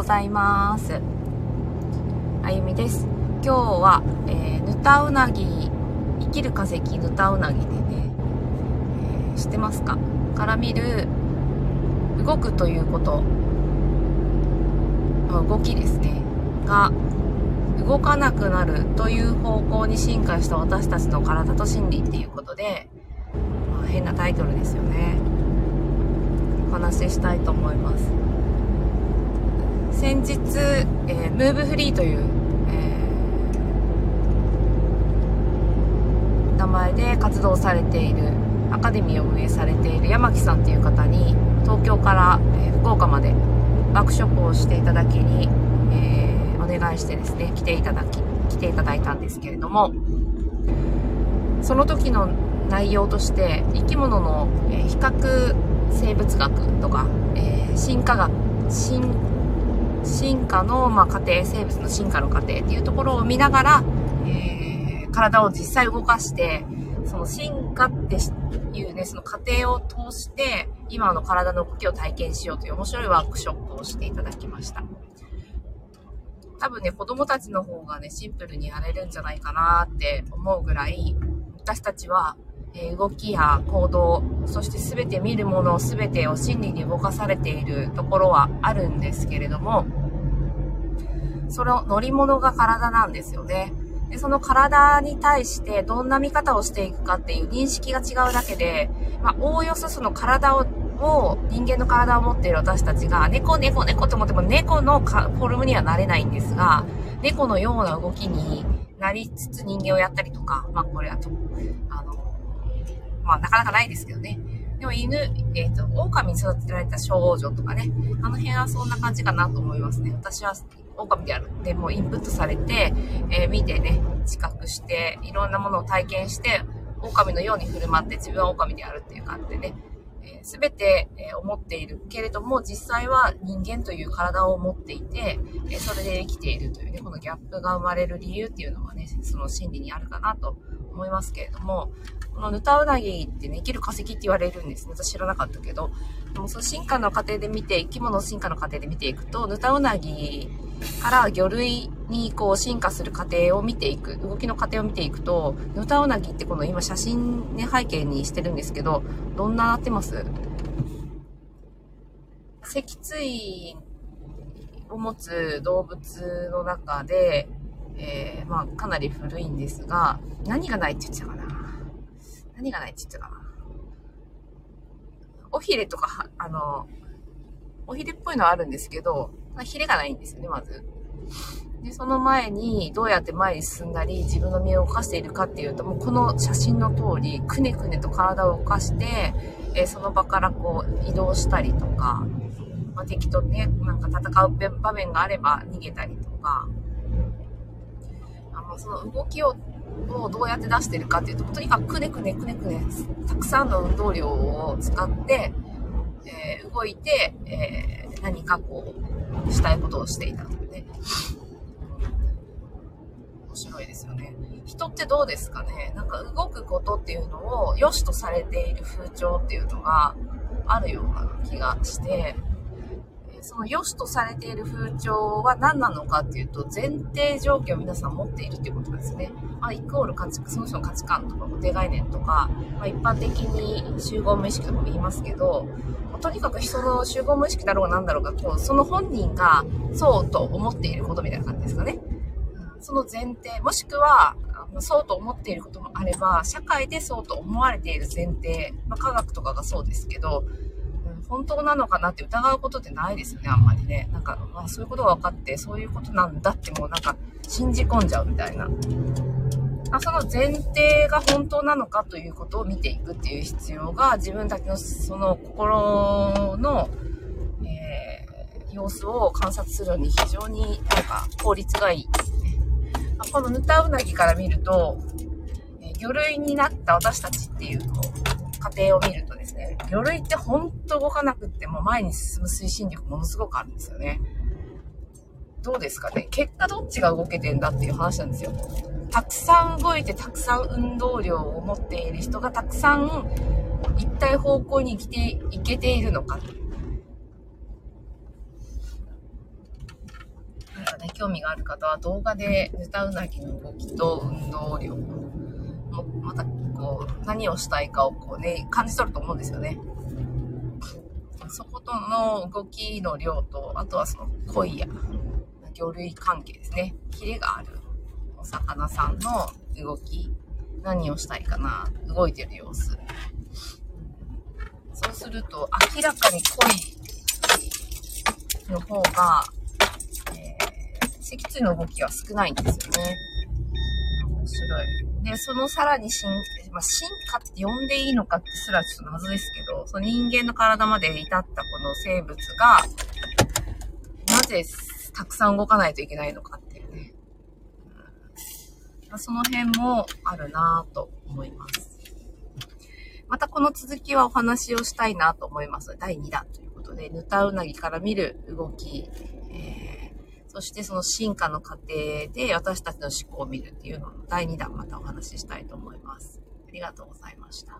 ございます。あゆみです。今日は、えー、ぬたうなぎ生きる化石ぬたうなぎでね、えー、知ってますか？から見る動くということ動きですね。が動かなくなるという方向に進化した私たちの体と心理っていうことで、まあ、変なタイトルですよね。お話ししたいと思います。先日、えー、ムーブフリーという、えー、名前で活動されているアカデミーを運営されている山木さんという方に東京から、えー、福岡までワークショップをしていただきに、えー、お願いしてですね来ていただき来ていただいたんですけれどもその時の内容として生き物の、え、比較生物学とか、えー、進化学進進化の、まあ、過程生物の進化の過程っていうところを見ながら、えー、体を実際動かしてその進化っていうね、その過程を通して、今の体の動きを体験しようという面白いワークショップをしていただきました。多分ね、子供たちの方がね、シンプルにやれるんじゃないかなって思うぐらい、私たちは、え動きや行動、そして全て見るもの全てを真理に動かされているところはあるんですけれども、その乗り物が体なんですよね。で、その体に対してどんな見方をしていくかっていう認識が違うだけで、まあ、おおよそその体を、を人間の体を持っている私たちが、猫、猫、猫と思っても猫のフォルムにはなれないんですが、猫のような動きになりつつ人間をやったりとか、まあこれはと、あの、まあなかなかないですけどね。でも犬、えっ、ー、と、狼に育てられた少女とかね、あの辺はそんな感じかなと思いますね。私は狼であるってもうインプットされて、えー、見てね、知覚して、いろんなものを体験して、狼のように振る舞って自分は狼であるっていう感じでね、す、え、べ、て、え思っているけれども、実際は人間という体を持っていて、えそれで生きているというね、このギャップが生まれる理由っていうのはね、その心理にあるかなと思いますけれども、このヌタウナギってね、生きる化石って言われるんですね。私知らなかったけど、でもその進化の過程で見て、生き物の進化の過程で見ていくと、ヌタウナギから魚類にこう進化する過程を見ていく、動きの過程を見ていくと、ヌタウナギってこの今写真ね、背景にしてるんですけど、どんななってます？脊椎を持つ動物の中で、えー、まあ、かなり古いんですが、何がないって言ってたかな？何がないって言ってたかな？おひれとか、あの、おひれっぽいのはあるんですけど、まあ、ヒレがないんですよね、まず。で、その前に、どうやって前に進んだり、自分の身を動かしているかっていうと、もうこの写真の通り、くねくねと体を動かして、えー、その場からこう、移動したりとか、まあ、敵とね、なんか戦う場面があれば逃げたりとか、その動きを、をどうやって出してるかっていうと、とにかくくねくねくねくね、たくさんの運動量を使って、えー、動いて、えー、何かこう、したいことをしていたのでね。面白いですよね。人ってどうですかねなんか動くことっていうのを良しとされている風潮っていうのがあるような気がして、その良しとされている風潮は何なのかっていうと、前提条件を皆さん持っているっていうことですね。まあ、イコール価値、その人の価値観とか固定概念とか、まあ、一般的に集合無意識とかも言いますけど、まとにかく人の集合無意識だろうが何だろうが、こうその本人がそうと思っていることみたいな感じですかね。その前提、もしくは、そうと思っていることもあれば、社会でそうと思われている前提、まあ、科学とかがそうですけど、本当なのかなって疑うことってないですよね、あんまりね。なんか、まあ、そういうことが分かって、そういうことなんだってもうなんか、信じ込んじゃうみたいな。あその前提が本当なのかということを見ていくっていう必要が、自分たちのその心の、えー、様子を観察するのに非常になんか効率がいいですね。このヌタウナギから見ると、魚類になった私たちっていう、過程を見るとねですね、魚類ってほんと動かなくっても前に進む推進力ものすごくあるんですよね。どうですかね？結果どっちが動けてんだっていう話なんですよ。たくさん動いてたくさん運動量を持っている人がたくさん一体方向に生きていけているのか。ね、興味がある方は動画でヌタウナギの動きと運動量も、またこう、何をしたいかをこうね、感じ取ると思うんですよね。そことの動きの量と、あとはその恋や魚類関係ですね。キレがあるお魚さんの動き、何をしたいかな、動いてる様子。そうすると、明らかに恋の方が、えー、脊椎の動きは少ないんですよね。面白い。で、そのさらに進、まあ、進化って呼んでいいのかってすらちょっと謎ですけど、その人間の体まで至ったこの生物が、なぜたくさん動かないといけないのかっていうね。うん、その辺もあるなぁと思います。またこの続きはお話をしたいなと思います。第2弾ということで、ヌタウナギから見る動き、えー、そしてその進化の過程で私たちの思考を見るっていうのの第2弾またお話ししたいと思います。ありがとうございました。